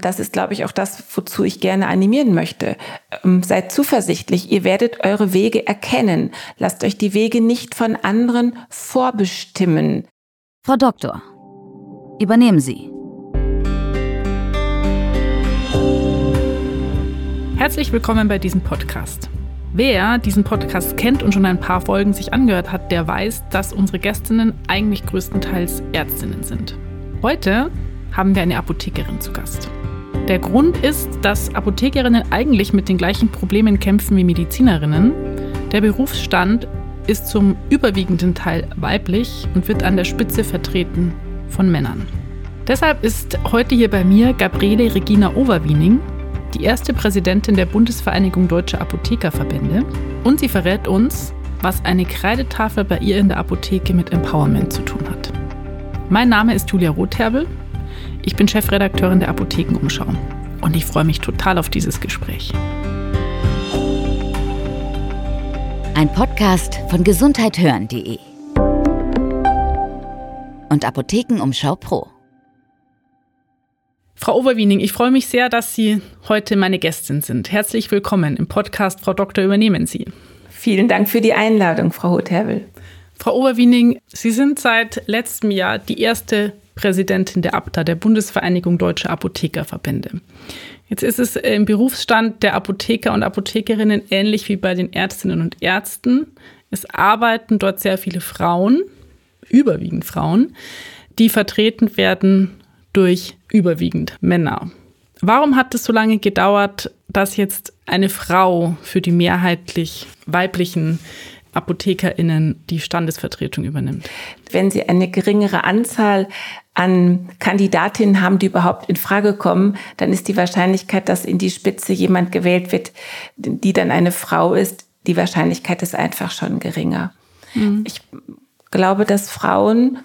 Das ist, glaube ich, auch das, wozu ich gerne animieren möchte. Ähm, seid zuversichtlich, ihr werdet eure Wege erkennen. Lasst euch die Wege nicht von anderen vorbestimmen. Frau Doktor, übernehmen Sie. Herzlich willkommen bei diesem Podcast. Wer diesen Podcast kennt und schon ein paar Folgen sich angehört hat, der weiß, dass unsere Gästinnen eigentlich größtenteils Ärztinnen sind. Heute haben wir eine Apothekerin zu Gast. Der Grund ist, dass Apothekerinnen eigentlich mit den gleichen Problemen kämpfen wie Medizinerinnen. Der Berufsstand ist zum überwiegenden Teil weiblich und wird an der Spitze vertreten von Männern. Deshalb ist heute hier bei mir Gabriele Regina Overwiening, die erste Präsidentin der Bundesvereinigung Deutscher Apothekerverbände. Und sie verrät uns, was eine Kreidetafel bei ihr in der Apotheke mit Empowerment zu tun hat. Mein Name ist Julia Rotherbel ich bin Chefredakteurin der Apothekenumschau und ich freue mich total auf dieses Gespräch. Ein Podcast von gesundheithören.de und Apothekenumschau Pro. Frau Oberwiening, ich freue mich sehr, dass Sie heute meine Gästin sind. Herzlich willkommen im Podcast Frau Doktor übernehmen Sie. Vielen Dank für die Einladung, Frau Hotherbel. Frau Oberwiening, Sie sind seit letztem Jahr die erste Präsidentin der ABTA, der Bundesvereinigung Deutscher Apothekerverbände. Jetzt ist es im Berufsstand der Apotheker und Apothekerinnen ähnlich wie bei den Ärztinnen und Ärzten. Es arbeiten dort sehr viele Frauen, überwiegend Frauen, die vertreten werden durch überwiegend Männer. Warum hat es so lange gedauert, dass jetzt eine Frau für die mehrheitlich weiblichen ApothekerInnen die Standesvertretung übernimmt? Wenn Sie eine geringere Anzahl an Kandidatinnen haben, die überhaupt in Frage kommen, dann ist die Wahrscheinlichkeit, dass in die Spitze jemand gewählt wird, die dann eine Frau ist, die Wahrscheinlichkeit ist einfach schon geringer. Mhm. Ich glaube, dass Frauen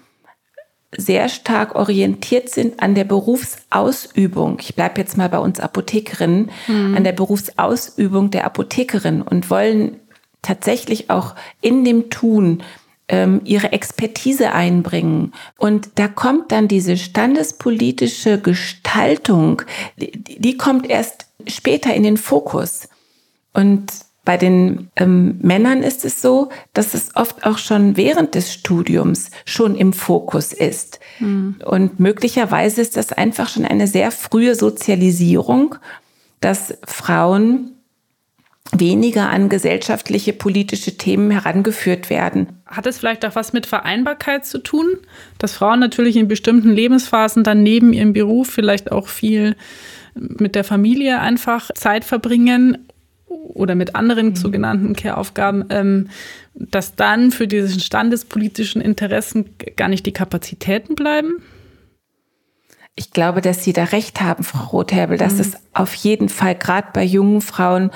sehr stark orientiert sind an der Berufsausübung. Ich bleibe jetzt mal bei uns Apothekerinnen, mhm. an der Berufsausübung der Apothekerin und wollen tatsächlich auch in dem Tun ähm, ihre Expertise einbringen. Und da kommt dann diese standespolitische Gestaltung, die, die kommt erst später in den Fokus. Und bei den ähm, Männern ist es so, dass es oft auch schon während des Studiums schon im Fokus ist. Mhm. Und möglicherweise ist das einfach schon eine sehr frühe Sozialisierung, dass Frauen weniger an gesellschaftliche, politische Themen herangeführt werden. Hat es vielleicht auch was mit Vereinbarkeit zu tun, dass Frauen natürlich in bestimmten Lebensphasen dann neben ihrem Beruf vielleicht auch viel mit der Familie einfach Zeit verbringen oder mit anderen mhm. sogenannten Care-Aufgaben, ähm, dass dann für diese standespolitischen Interessen gar nicht die Kapazitäten bleiben? Ich glaube, dass Sie da recht haben, Frau Rotherbel, dass mhm. es auf jeden Fall gerade bei jungen Frauen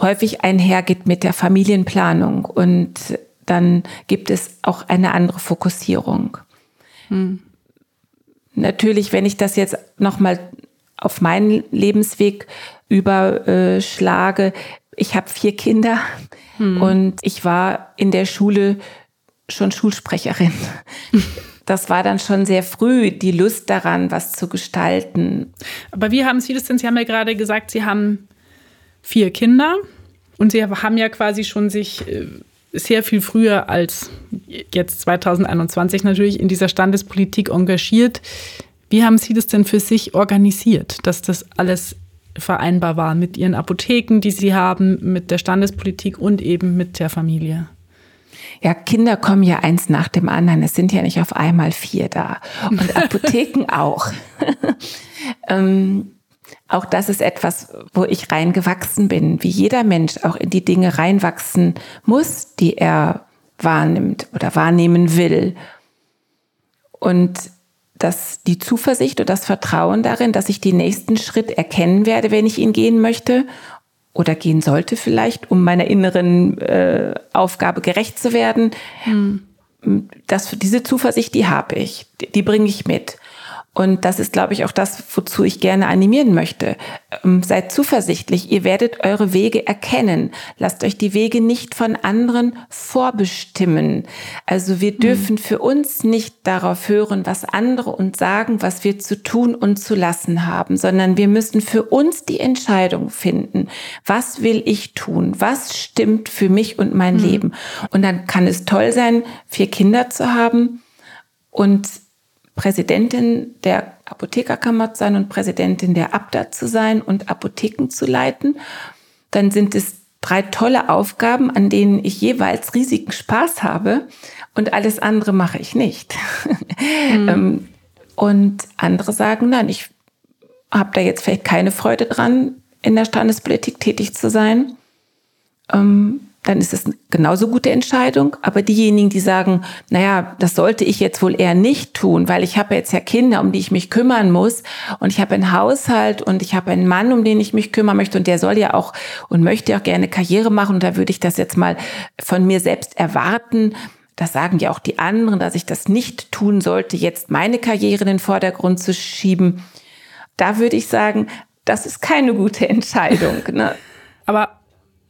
häufig einhergeht mit der Familienplanung und dann gibt es auch eine andere Fokussierung. Hm. Natürlich, wenn ich das jetzt nochmal auf meinen Lebensweg überschlage, ich habe vier Kinder hm. und ich war in der Schule schon Schulsprecherin. Das war dann schon sehr früh die Lust daran, was zu gestalten. Aber wie haben Sie das denn? Sie haben ja gerade gesagt, Sie haben vier Kinder und sie haben ja quasi schon sich äh, sehr viel früher als jetzt 2021 natürlich in dieser Standespolitik engagiert. Wie haben Sie das denn für sich organisiert, dass das alles vereinbar war mit Ihren Apotheken, die Sie haben, mit der Standespolitik und eben mit der Familie? Ja, Kinder kommen ja eins nach dem anderen. Es sind ja nicht auf einmal vier da. Und Apotheken auch. ähm, auch das ist etwas, wo ich reingewachsen bin, wie jeder Mensch auch in die Dinge reinwachsen muss, die er wahrnimmt oder wahrnehmen will. Und dass die Zuversicht und das Vertrauen darin, dass ich den nächsten Schritt erkennen werde, wenn ich ihn gehen möchte oder gehen sollte vielleicht, um meiner inneren äh, Aufgabe gerecht zu werden, hm. das, diese Zuversicht, die habe ich, die, die bringe ich mit. Und das ist, glaube ich, auch das, wozu ich gerne animieren möchte. Ähm, seid zuversichtlich, ihr werdet eure Wege erkennen. Lasst euch die Wege nicht von anderen vorbestimmen. Also wir mhm. dürfen mhm. für uns nicht darauf hören, was andere uns sagen, was wir zu tun und zu lassen haben, sondern wir müssen für uns die Entscheidung finden. Was will ich tun? Was stimmt für mich und mein mhm. Leben? Und dann kann es toll sein, vier Kinder zu haben und Präsidentin der Apothekerkammer zu sein und Präsidentin der Abda zu sein und Apotheken zu leiten, dann sind es drei tolle Aufgaben, an denen ich jeweils riesigen Spaß habe und alles andere mache ich nicht. Mhm. und andere sagen, nein, ich habe da jetzt vielleicht keine Freude dran, in der Standespolitik tätig zu sein. Ähm, dann ist es eine genauso gute Entscheidung. Aber diejenigen, die sagen, naja, das sollte ich jetzt wohl eher nicht tun, weil ich habe jetzt ja Kinder, um die ich mich kümmern muss und ich habe einen Haushalt und ich habe einen Mann, um den ich mich kümmern möchte und der soll ja auch und möchte auch gerne Karriere machen und da würde ich das jetzt mal von mir selbst erwarten. Das sagen ja auch die anderen, dass ich das nicht tun sollte, jetzt meine Karriere in den Vordergrund zu schieben. Da würde ich sagen, das ist keine gute Entscheidung. Ne? Aber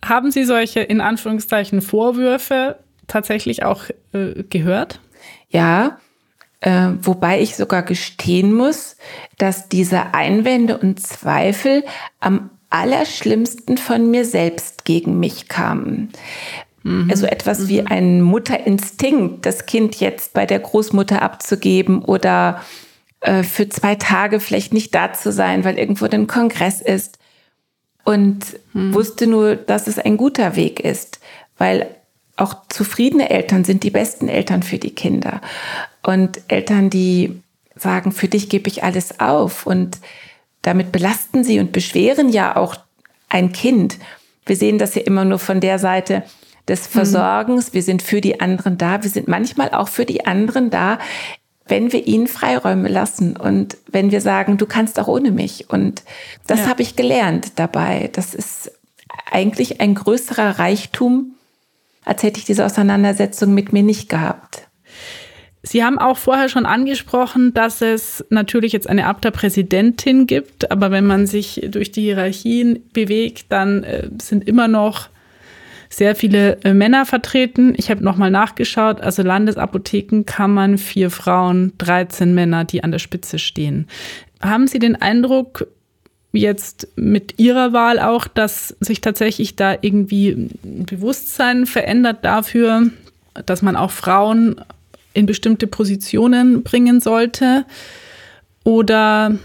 haben Sie solche in Anführungszeichen Vorwürfe tatsächlich auch äh, gehört? Ja, äh, wobei ich sogar gestehen muss, dass diese Einwände und Zweifel am allerschlimmsten von mir selbst gegen mich kamen. Mhm. Also etwas mhm. wie ein Mutterinstinkt, das Kind jetzt bei der Großmutter abzugeben oder äh, für zwei Tage vielleicht nicht da zu sein, weil irgendwo ein Kongress ist und hm. wusste nur, dass es ein guter Weg ist, weil auch zufriedene Eltern sind die besten Eltern für die Kinder. Und Eltern, die sagen, für dich gebe ich alles auf und damit belasten sie und beschweren ja auch ein Kind. Wir sehen das ja immer nur von der Seite des hm. Versorgens. Wir sind für die anderen da. Wir sind manchmal auch für die anderen da, wenn wir ihnen Freiräume lassen und wenn wir sagen, du kannst auch ohne mich. Und das ja. habe ich gelernt dabei. Das ist eigentlich ein größerer Reichtum, als hätte ich diese Auseinandersetzung mit mir nicht gehabt. Sie haben auch vorher schon angesprochen, dass es natürlich jetzt eine Abda-Präsidentin gibt, aber wenn man sich durch die Hierarchien bewegt, dann äh, sind immer noch sehr viele äh, Männer vertreten. Ich habe nochmal nachgeschaut. Also Landesapothekenkammern, vier Frauen, 13 Männer, die an der Spitze stehen. Haben Sie den Eindruck, jetzt mit Ihrer Wahl auch, dass sich tatsächlich da irgendwie ein Bewusstsein verändert dafür, dass man auch Frauen in bestimmte Positionen bringen sollte? Oder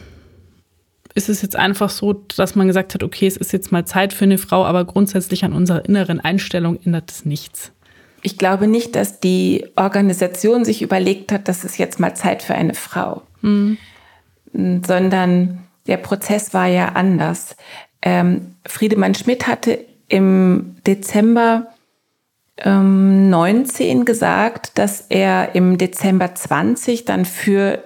ist es jetzt einfach so, dass man gesagt hat, okay, es ist jetzt mal Zeit für eine Frau, aber grundsätzlich an unserer inneren Einstellung ändert es nichts? Ich glaube nicht, dass die Organisation sich überlegt hat, dass es jetzt mal Zeit für eine Frau, mhm. sondern der Prozess war ja anders. Ähm, Friedemann Schmidt hatte im Dezember ähm, 19 gesagt, dass er im Dezember 20 dann für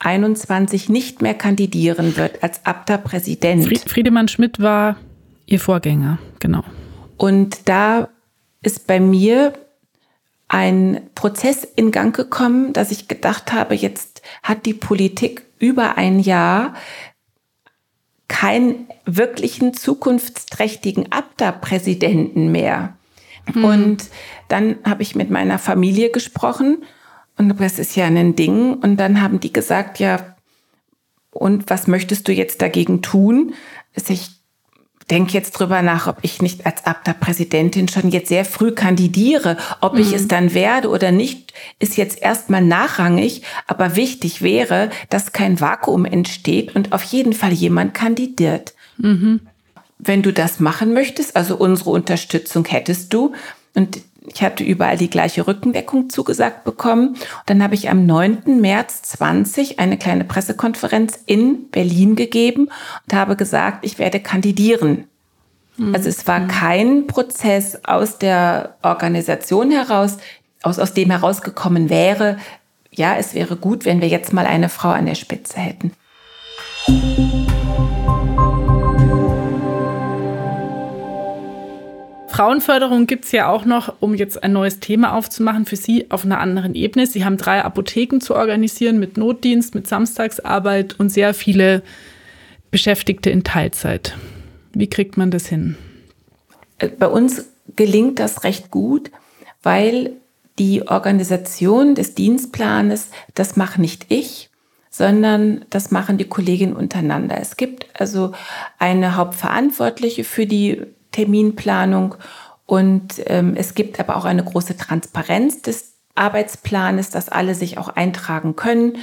21 nicht mehr kandidieren wird als Abda-Präsident. Friedemann Schmidt war ihr Vorgänger, genau. Und da ist bei mir ein Prozess in Gang gekommen, dass ich gedacht habe, jetzt hat die Politik über ein Jahr keinen wirklichen zukunftsträchtigen Abda-Präsidenten mehr. Hm. Und dann habe ich mit meiner Familie gesprochen und das ist ja ein Ding. Und dann haben die gesagt, ja, und was möchtest du jetzt dagegen tun? Also ich denke jetzt drüber nach, ob ich nicht als Abda-Präsidentin schon jetzt sehr früh kandidiere. Ob mhm. ich es dann werde oder nicht, ist jetzt erstmal nachrangig. Aber wichtig wäre, dass kein Vakuum entsteht und auf jeden Fall jemand kandidiert. Mhm. Wenn du das machen möchtest, also unsere Unterstützung hättest du. Und ich hatte überall die gleiche Rückendeckung zugesagt bekommen. Und dann habe ich am 9. März 20 eine kleine Pressekonferenz in Berlin gegeben und habe gesagt, ich werde kandidieren. Mhm. Also es war kein Prozess aus der Organisation heraus, aus, aus dem herausgekommen wäre, ja, es wäre gut, wenn wir jetzt mal eine Frau an der Spitze hätten. Frauenförderung gibt es ja auch noch, um jetzt ein neues Thema aufzumachen, für Sie auf einer anderen Ebene. Sie haben drei Apotheken zu organisieren mit Notdienst, mit Samstagsarbeit und sehr viele Beschäftigte in Teilzeit. Wie kriegt man das hin? Äh, bei uns gelingt das recht gut, weil die Organisation des Dienstplanes, das mache nicht ich, sondern das machen die Kolleginnen untereinander. Es gibt also eine Hauptverantwortliche für die Terminplanung und ähm, es gibt aber auch eine große Transparenz des Arbeitsplanes, dass alle sich auch eintragen können,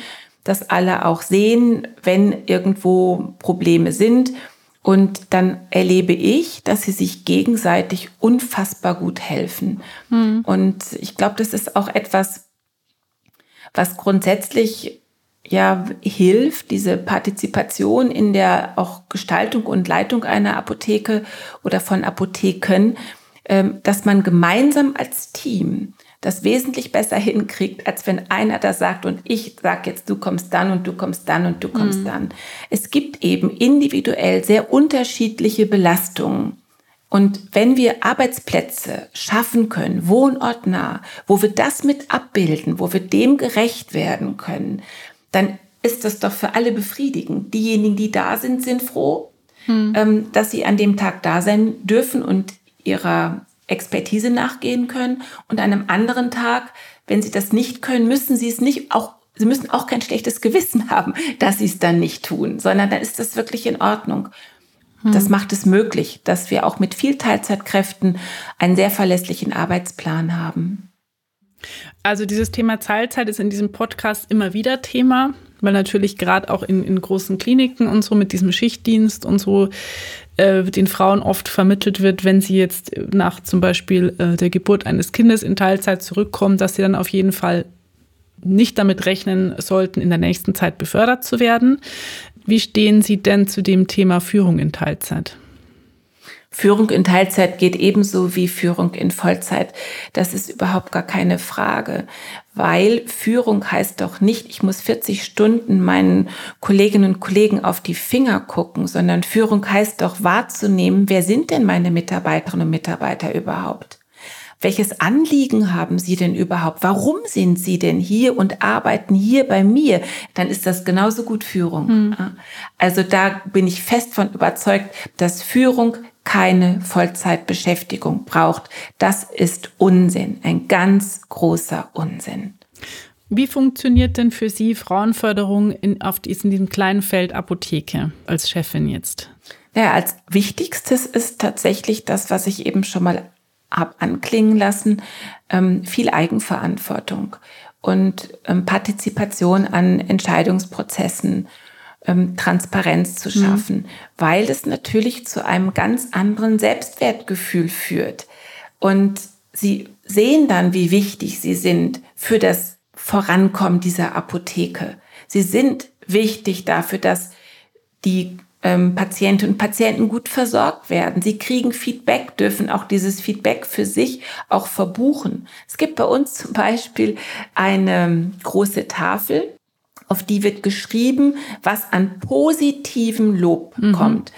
dass alle auch sehen, wenn irgendwo Probleme sind. Und dann erlebe ich, dass sie sich gegenseitig unfassbar gut helfen. Mhm. Und ich glaube, das ist auch etwas, was grundsätzlich ja hilft, diese Partizipation in der auch Gestaltung und Leitung einer Apotheke oder von Apotheken, ähm, dass man gemeinsam als Team das wesentlich besser hinkriegt, als wenn einer da sagt und ich sag jetzt, du kommst dann und du kommst dann und du kommst mhm. dann. Es gibt eben individuell sehr unterschiedliche Belastungen. Und wenn wir Arbeitsplätze schaffen können, wohnortnah, wo wir das mit abbilden, wo wir dem gerecht werden können, dann ist das doch für alle befriedigend. Diejenigen, die da sind, sind froh, hm. ähm, dass sie an dem Tag da sein dürfen und ihrer Expertise nachgehen können. Und an einem anderen Tag, wenn sie das nicht können, müssen sie es nicht auch Sie müssen auch kein schlechtes Gewissen haben, dass sie es dann nicht tun, sondern dann ist das wirklich in Ordnung. Hm. Das macht es möglich, dass wir auch mit viel Teilzeitkräften einen sehr verlässlichen Arbeitsplan haben. Also dieses Thema Teilzeit ist in diesem Podcast immer wieder Thema, weil natürlich gerade auch in, in großen Kliniken und so mit diesem Schichtdienst und so äh, den Frauen oft vermittelt wird, wenn sie jetzt nach zum Beispiel äh, der Geburt eines Kindes in Teilzeit zurückkommen, dass sie dann auf jeden Fall nicht damit rechnen sollten, in der nächsten Zeit befördert zu werden. Wie stehen Sie denn zu dem Thema Führung in Teilzeit? Führung in Teilzeit geht ebenso wie Führung in Vollzeit. Das ist überhaupt gar keine Frage, weil Führung heißt doch nicht, ich muss 40 Stunden meinen Kolleginnen und Kollegen auf die Finger gucken, sondern Führung heißt doch wahrzunehmen, wer sind denn meine Mitarbeiterinnen und Mitarbeiter überhaupt? Welches Anliegen haben Sie denn überhaupt? Warum sind Sie denn hier und arbeiten hier bei mir? Dann ist das genauso gut Führung. Hm. Also da bin ich fest von überzeugt, dass Führung keine Vollzeitbeschäftigung braucht. Das ist Unsinn, ein ganz großer Unsinn. Wie funktioniert denn für Sie Frauenförderung in, auf diesem, diesem kleinen Feld Apotheke als Chefin jetzt? Ja, als wichtigstes ist tatsächlich das, was ich eben schon mal habe anklingen lassen, ähm, viel Eigenverantwortung und ähm, Partizipation an Entscheidungsprozessen ähm, Transparenz zu mhm. schaffen, mhm. weil es natürlich zu einem ganz anderen Selbstwertgefühl führt. Und sie sehen dann, wie wichtig sie sind für das Vorankommen dieser Apotheke. Sie sind wichtig dafür, dass die ähm, Patientinnen und Patienten gut versorgt werden. Sie kriegen Feedback, dürfen auch dieses Feedback für sich auch verbuchen. Es gibt bei uns zum Beispiel eine große Tafel, auf die wird geschrieben, was an positivem Lob mhm. kommt.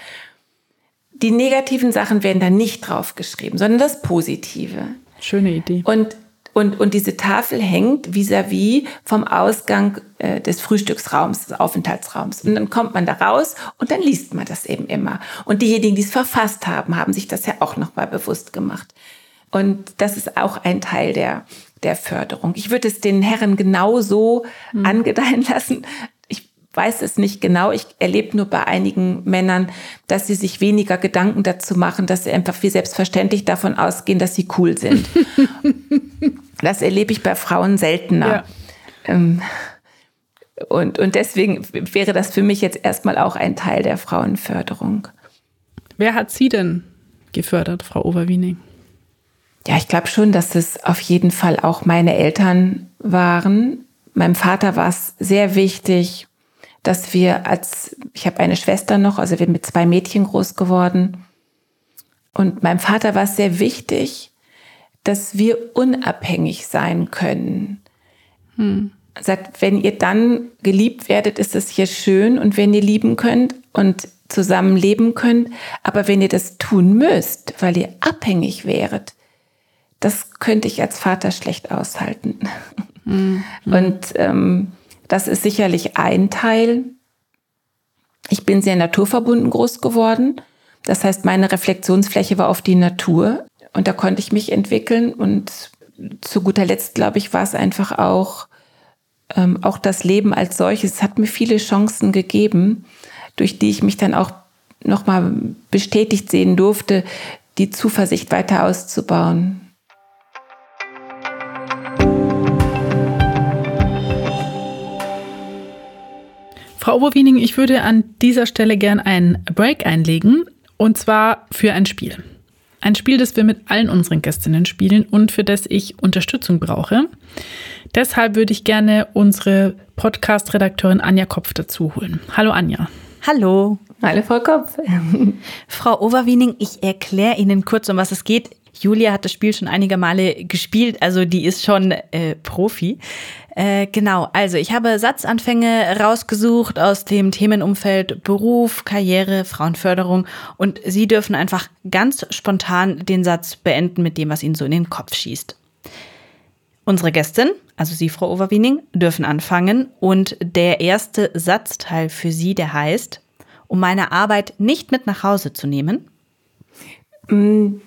Die negativen Sachen werden da nicht drauf geschrieben, sondern das Positive. Schöne Idee. Und und, und diese Tafel hängt vis-à-vis -vis vom Ausgang äh, des Frühstücksraums, des Aufenthaltsraums. Und dann kommt man da raus und dann liest man das eben immer. Und diejenigen, die es verfasst haben, haben sich das ja auch nochmal bewusst gemacht. Und das ist auch ein Teil der, der Förderung. Ich würde es den Herren genauso mhm. angedeihen lassen. Ich weiß es nicht genau. Ich erlebe nur bei einigen Männern, dass sie sich weniger Gedanken dazu machen, dass sie einfach wie selbstverständlich davon ausgehen, dass sie cool sind. das erlebe ich bei Frauen seltener. Ja. Ähm, und, und deswegen wäre das für mich jetzt erstmal auch ein Teil der Frauenförderung. Wer hat Sie denn gefördert, Frau Overwiening? Ja, ich glaube schon, dass es auf jeden Fall auch meine Eltern waren. Meinem Vater war es sehr wichtig, dass wir als, ich habe eine Schwester noch, also wir sind mit zwei Mädchen groß geworden. Und meinem Vater war es sehr wichtig, dass wir unabhängig sein können. Hm. sagt, wenn ihr dann geliebt werdet, ist es hier schön und wenn ihr lieben könnt und zusammen leben könnt, aber wenn ihr das tun müsst, weil ihr abhängig wäret, das könnte ich als Vater schlecht aushalten. Mhm. Und ähm, das ist sicherlich ein Teil. Ich bin sehr naturverbunden groß geworden. Das heißt, meine Reflexionsfläche war auf die Natur und da konnte ich mich entwickeln. Und zu guter Letzt, glaube ich, war es einfach auch, ähm, auch das Leben als solches. Es hat mir viele Chancen gegeben, durch die ich mich dann auch nochmal bestätigt sehen durfte, die Zuversicht weiter auszubauen. Frau Oberwiening, ich würde an dieser Stelle gern einen Break einlegen und zwar für ein Spiel. Ein Spiel, das wir mit allen unseren Gästinnen spielen und für das ich Unterstützung brauche. Deshalb würde ich gerne unsere Podcast-Redakteurin Anja Kopf dazu holen. Hallo Anja. Hallo. Hallo Frau Kopf. Frau Overwiening, ich erkläre Ihnen kurz, um was es geht. Julia hat das Spiel schon einige Male gespielt, also die ist schon äh, Profi. Äh, genau, also ich habe Satzanfänge rausgesucht aus dem Themenumfeld Beruf, Karriere, Frauenförderung und Sie dürfen einfach ganz spontan den Satz beenden mit dem, was Ihnen so in den Kopf schießt. Unsere Gästin, also Sie, Frau Overwiening, dürfen anfangen und der erste Satzteil für Sie, der heißt, um meine Arbeit nicht mit nach Hause zu nehmen. Mm,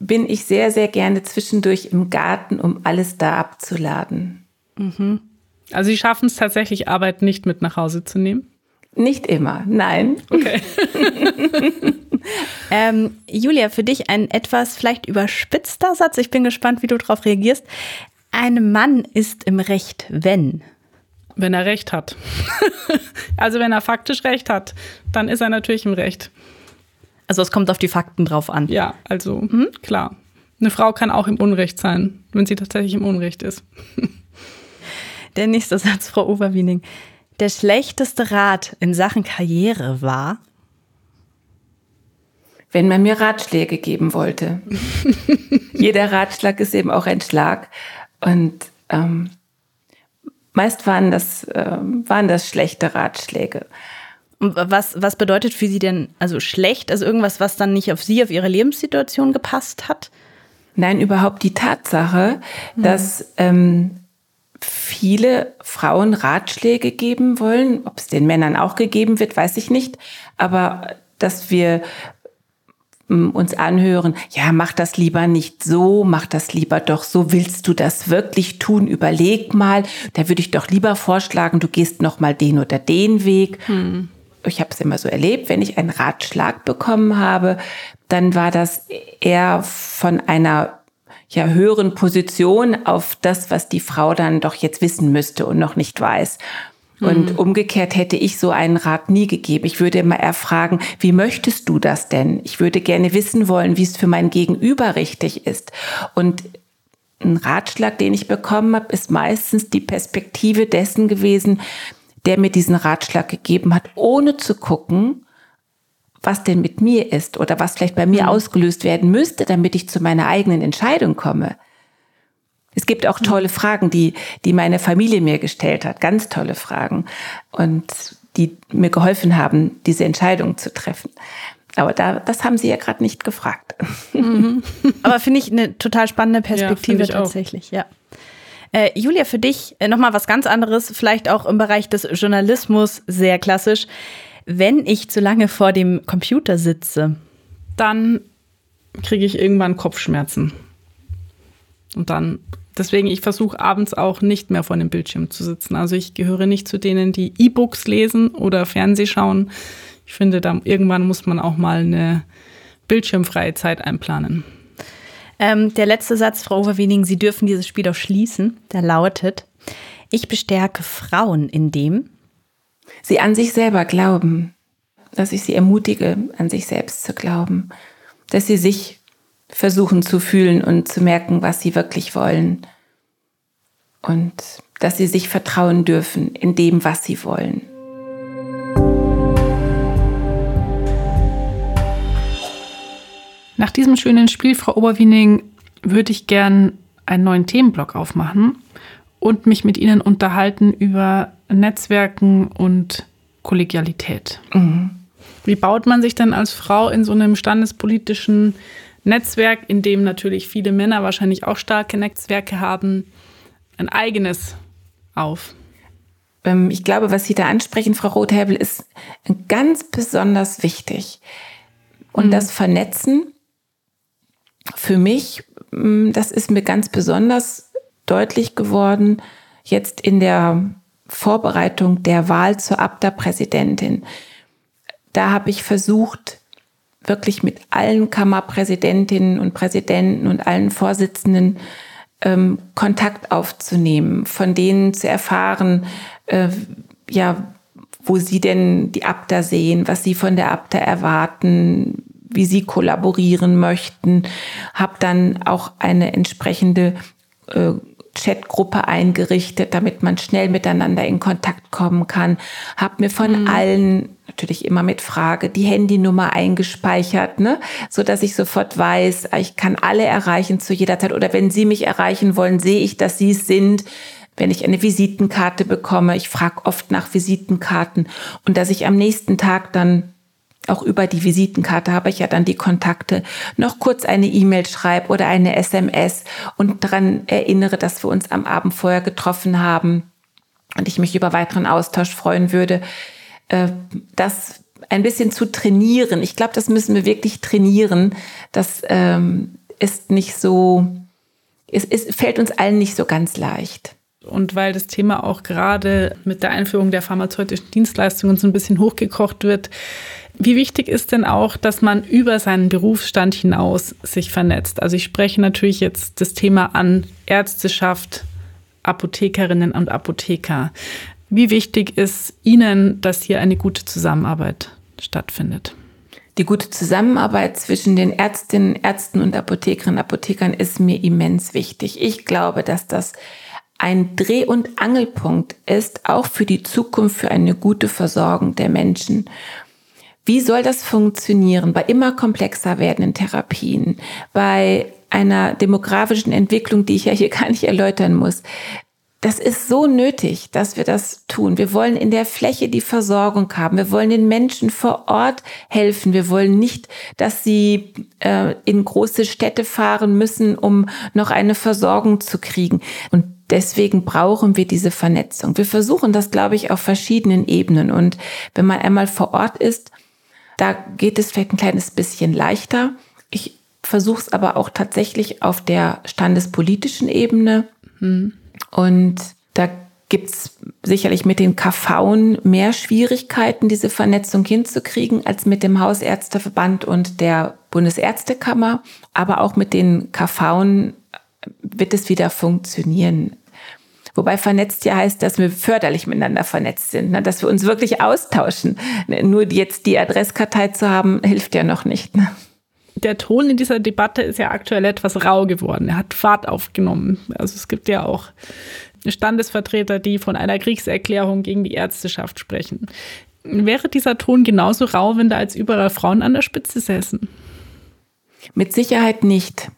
bin ich sehr, sehr gerne zwischendurch im Garten, um alles da abzuladen. Mhm. Also Sie schaffen es tatsächlich, Arbeit nicht mit nach Hause zu nehmen? Nicht immer, nein. Okay. ähm, Julia, für dich ein etwas vielleicht überspitzter Satz. Ich bin gespannt, wie du darauf reagierst. Ein Mann ist im Recht, wenn. Wenn er Recht hat. also wenn er faktisch Recht hat, dann ist er natürlich im Recht. Also es kommt auf die Fakten drauf an. Ja, also hm? klar. Eine Frau kann auch im Unrecht sein, wenn sie tatsächlich im Unrecht ist. Der nächste Satz, Frau Overwiening. Der schlechteste Rat in Sachen Karriere war? Wenn man mir Ratschläge geben wollte. Jeder Ratschlag ist eben auch ein Schlag. Und ähm, meist waren das, äh, waren das schlechte Ratschläge. Was, was bedeutet für Sie denn also schlecht? Also irgendwas, was dann nicht auf Sie, auf Ihre Lebenssituation gepasst hat? Nein, überhaupt die Tatsache, mhm. dass ähm, viele Frauen Ratschläge geben wollen. Ob es den Männern auch gegeben wird, weiß ich nicht. Aber dass wir ähm, uns anhören, ja, mach das lieber nicht so, mach das lieber doch so, willst du das wirklich tun? Überleg mal, da würde ich doch lieber vorschlagen, du gehst noch mal den oder den Weg. Hm ich habe es immer so erlebt, wenn ich einen Ratschlag bekommen habe, dann war das eher von einer ja, höheren Position auf das, was die Frau dann doch jetzt wissen müsste und noch nicht weiß. Und mhm. umgekehrt hätte ich so einen Rat nie gegeben. Ich würde immer eher fragen, wie möchtest du das denn? Ich würde gerne wissen wollen, wie es für mein Gegenüber richtig ist. Und ein Ratschlag, den ich bekommen habe, ist meistens die Perspektive dessen gewesen, der mir diesen Ratschlag gegeben hat, ohne zu gucken, was denn mit mir ist oder was vielleicht bei mir mhm. ausgelöst werden müsste, damit ich zu meiner eigenen Entscheidung komme. Es gibt auch tolle mhm. Fragen, die, die meine Familie mir gestellt hat, ganz tolle Fragen und die mir geholfen haben, diese Entscheidung zu treffen. Aber da, das haben Sie ja gerade nicht gefragt. Mhm. Aber finde ich eine total spannende Perspektive ja, tatsächlich, auch. ja. Äh, Julia, für dich äh, nochmal was ganz anderes, vielleicht auch im Bereich des Journalismus sehr klassisch. Wenn ich zu lange vor dem Computer sitze, dann kriege ich irgendwann Kopfschmerzen. Und dann, deswegen, ich versuche abends auch nicht mehr vor dem Bildschirm zu sitzen. Also ich gehöre nicht zu denen, die E-Books lesen oder Fernseh schauen. Ich finde, da irgendwann muss man auch mal eine bildschirmfreie Zeit einplanen. Ähm, der letzte Satz, Frau Overwening, Sie dürfen dieses Spiel auch schließen. Der lautet, ich bestärke Frauen in dem, sie an sich selber glauben, dass ich sie ermutige, an sich selbst zu glauben, dass sie sich versuchen zu fühlen und zu merken, was sie wirklich wollen und dass sie sich vertrauen dürfen in dem, was sie wollen. Nach diesem schönen Spiel, Frau Oberwiening, würde ich gern einen neuen Themenblock aufmachen. und mich mit Ihnen unterhalten über Netzwerken und Kollegialität. Mhm. Wie baut man sich denn als Frau in so einem standespolitischen Netzwerk, in dem natürlich viele Männer wahrscheinlich auch starke Netzwerke haben, ein eigenes auf? Ähm, ich glaube, was Sie da ansprechen, Frau Rothäbel, ist ganz besonders wichtig. Und mhm. das Vernetzen für mich, mm, das ist mir ganz besonders deutlich geworden, jetzt in der Vorbereitung der Wahl zur Abda-Präsidentin. Da habe ich versucht, wirklich mit allen Kammerpräsidentinnen und Präsidenten und allen Vorsitzenden ähm, Kontakt aufzunehmen, von denen zu erfahren, äh, ja, wo sie denn die Abda sehen, was sie von der Abda erwarten, wie sie kollaborieren möchten, habe dann auch eine entsprechende äh, Chatgruppe eingerichtet, damit man schnell miteinander in Kontakt kommen kann. Habe mir von mhm. allen natürlich immer mit Frage die Handynummer eingespeichert, ne, so dass ich sofort weiß, ich kann alle erreichen zu jeder Zeit oder wenn Sie mich erreichen wollen, sehe ich, dass Sie es sind. Wenn ich eine Visitenkarte bekomme, ich frage oft nach Visitenkarten und dass ich am nächsten Tag dann auch über die Visitenkarte habe ich ja dann die Kontakte, noch kurz eine E-Mail schreibe oder eine SMS und daran erinnere, dass wir uns am Abend vorher getroffen haben und ich mich über weiteren Austausch freuen würde, äh, das ein bisschen zu trainieren. Ich glaube, das müssen wir wirklich trainieren. Das ähm, ist nicht so, es, es fällt uns allen nicht so ganz leicht. Und weil das Thema auch gerade mit der Einführung der pharmazeutischen Dienstleistungen so ein bisschen hochgekocht wird, wie wichtig ist denn auch, dass man über seinen Berufsstand hinaus sich vernetzt? Also ich spreche natürlich jetzt das Thema an Ärzteschaft, Apothekerinnen und Apotheker. Wie wichtig ist Ihnen, dass hier eine gute Zusammenarbeit stattfindet? Die gute Zusammenarbeit zwischen den Ärztinnen, Ärzten und Apothekerinnen und Apothekern ist mir immens wichtig. Ich glaube, dass das ein Dreh- und Angelpunkt ist, auch für die Zukunft, für eine gute Versorgung der Menschen. Wie soll das funktionieren bei immer komplexer werdenden Therapien, bei einer demografischen Entwicklung, die ich ja hier gar nicht erläutern muss? Das ist so nötig, dass wir das tun. Wir wollen in der Fläche die Versorgung haben. Wir wollen den Menschen vor Ort helfen. Wir wollen nicht, dass sie äh, in große Städte fahren müssen, um noch eine Versorgung zu kriegen. Und deswegen brauchen wir diese Vernetzung. Wir versuchen das, glaube ich, auf verschiedenen Ebenen. Und wenn man einmal vor Ort ist, da geht es vielleicht ein kleines bisschen leichter. Ich versuche es aber auch tatsächlich auf der standespolitischen Ebene. Mhm. Und da gibt es sicherlich mit den KV mehr Schwierigkeiten, diese Vernetzung hinzukriegen, als mit dem Hausärzteverband und der Bundesärztekammer. Aber auch mit den KV wird es wieder funktionieren. Wobei vernetzt ja heißt, dass wir förderlich miteinander vernetzt sind, ne? dass wir uns wirklich austauschen. Ne, nur jetzt die Adresskartei zu haben, hilft ja noch nicht. Ne? Der Ton in dieser Debatte ist ja aktuell etwas rau geworden. Er hat Fahrt aufgenommen. Also es gibt ja auch Standesvertreter, die von einer Kriegserklärung gegen die Ärzteschaft sprechen. Wäre dieser Ton genauso rau, wenn da als überall Frauen an der Spitze säßen? Mit Sicherheit nicht.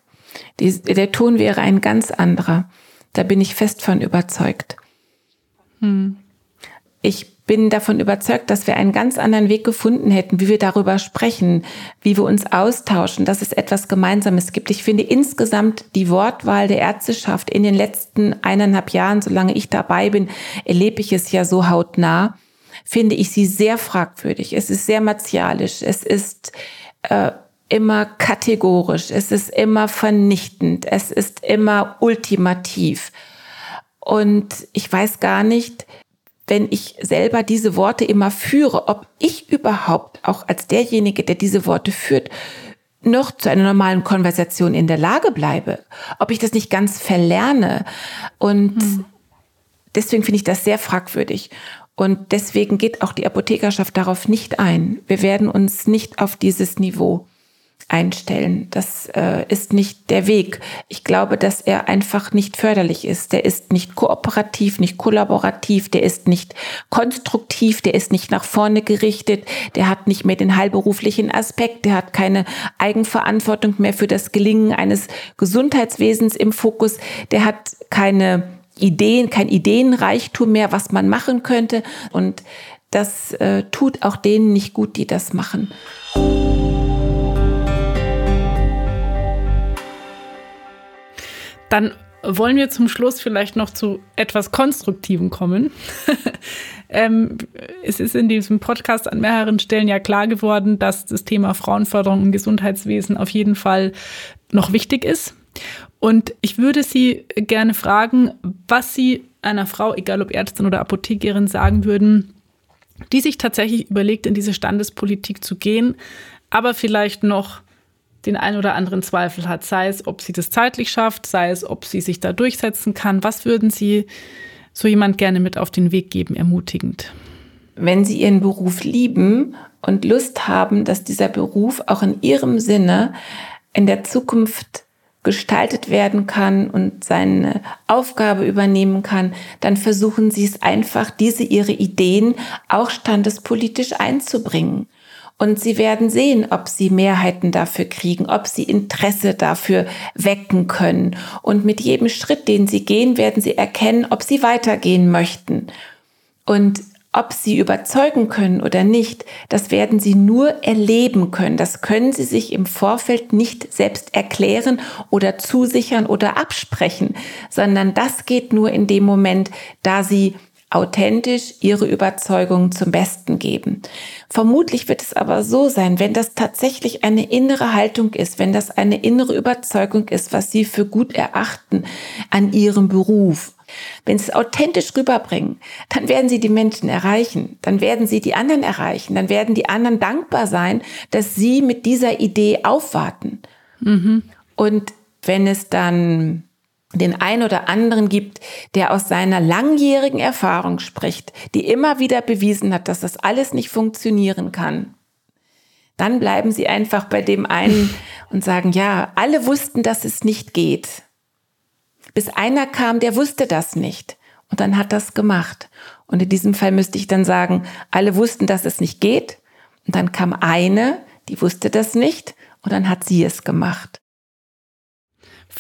Der Ton wäre ein ganz anderer. Da bin ich fest von überzeugt. Hm. Ich bin davon überzeugt, dass wir einen ganz anderen Weg gefunden hätten, wie wir darüber sprechen, wie wir uns austauschen, dass es etwas Gemeinsames gibt. Ich finde insgesamt die Wortwahl der Ärzteschaft in den letzten eineinhalb Jahren, solange ich dabei bin, erlebe ich es ja so hautnah, finde ich sie sehr fragwürdig. Es ist sehr martialisch. Es ist äh, immer kategorisch, es ist immer vernichtend, es ist immer ultimativ. Und ich weiß gar nicht, wenn ich selber diese Worte immer führe, ob ich überhaupt auch als derjenige, der diese Worte führt, noch zu einer normalen Konversation in der Lage bleibe, ob ich das nicht ganz verlerne. Und hm. deswegen finde ich das sehr fragwürdig. Und deswegen geht auch die Apothekerschaft darauf nicht ein. Wir werden uns nicht auf dieses Niveau einstellen. Das äh, ist nicht der Weg. Ich glaube, dass er einfach nicht förderlich ist. Der ist nicht kooperativ, nicht kollaborativ, der ist nicht konstruktiv, der ist nicht nach vorne gerichtet, der hat nicht mehr den heilberuflichen Aspekt, der hat keine Eigenverantwortung mehr für das Gelingen eines Gesundheitswesens im Fokus, der hat keine Ideen, kein Ideenreichtum mehr, was man machen könnte. Und das äh, tut auch denen nicht gut, die das machen. Dann wollen wir zum Schluss vielleicht noch zu etwas Konstruktivem kommen. ähm, es ist in diesem Podcast an mehreren Stellen ja klar geworden, dass das Thema Frauenförderung im Gesundheitswesen auf jeden Fall noch wichtig ist. Und ich würde Sie gerne fragen, was Sie einer Frau, egal ob Ärztin oder Apothekerin, sagen würden, die sich tatsächlich überlegt, in diese Standespolitik zu gehen, aber vielleicht noch den ein oder anderen Zweifel hat, sei es, ob sie das zeitlich schafft, sei es, ob sie sich da durchsetzen kann. Was würden Sie so jemand gerne mit auf den Weg geben, ermutigend? Wenn Sie Ihren Beruf lieben und Lust haben, dass dieser Beruf auch in Ihrem Sinne in der Zukunft gestaltet werden kann und seine Aufgabe übernehmen kann, dann versuchen Sie es einfach, diese Ihre Ideen auch standespolitisch einzubringen. Und sie werden sehen, ob sie Mehrheiten dafür kriegen, ob sie Interesse dafür wecken können. Und mit jedem Schritt, den sie gehen, werden sie erkennen, ob sie weitergehen möchten. Und ob sie überzeugen können oder nicht, das werden sie nur erleben können. Das können sie sich im Vorfeld nicht selbst erklären oder zusichern oder absprechen, sondern das geht nur in dem Moment, da sie authentisch ihre Überzeugungen zum Besten geben. Vermutlich wird es aber so sein, wenn das tatsächlich eine innere Haltung ist, wenn das eine innere Überzeugung ist, was sie für gut erachten an ihrem Beruf, wenn sie es authentisch rüberbringen, dann werden sie die Menschen erreichen, dann werden sie die anderen erreichen, dann werden die anderen dankbar sein, dass sie mit dieser Idee aufwarten. Mhm. Und wenn es dann den ein oder anderen gibt, der aus seiner langjährigen Erfahrung spricht, die immer wieder bewiesen hat, dass das alles nicht funktionieren kann, dann bleiben sie einfach bei dem einen und sagen, ja, alle wussten, dass es nicht geht. Bis einer kam, der wusste das nicht. Und dann hat das gemacht. Und in diesem Fall müsste ich dann sagen, alle wussten, dass es nicht geht. Und dann kam eine, die wusste das nicht. Und dann hat sie es gemacht.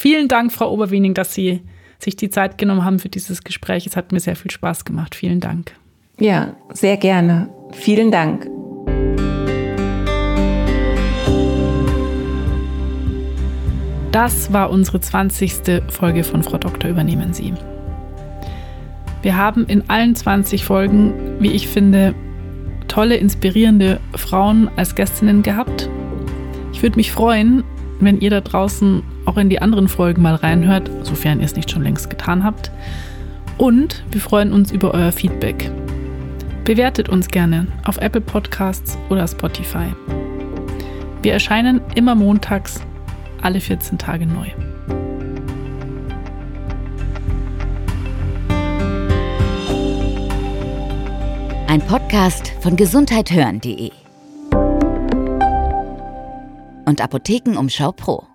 Vielen Dank, Frau Oberwiening, dass Sie sich die Zeit genommen haben für dieses Gespräch. Es hat mir sehr viel Spaß gemacht. Vielen Dank. Ja, sehr gerne. Vielen Dank. Das war unsere 20. Folge von Frau Doktor übernehmen Sie. Wir haben in allen 20 Folgen, wie ich finde, tolle, inspirierende Frauen als Gästinnen gehabt. Ich würde mich freuen, wenn ihr da draußen auch in die anderen Folgen mal reinhört, sofern ihr es nicht schon längst getan habt. Und wir freuen uns über euer Feedback. Bewertet uns gerne auf Apple Podcasts oder Spotify. Wir erscheinen immer montags, alle 14 Tage neu. Ein Podcast von gesundheithören.de und Apothekenumschau Pro.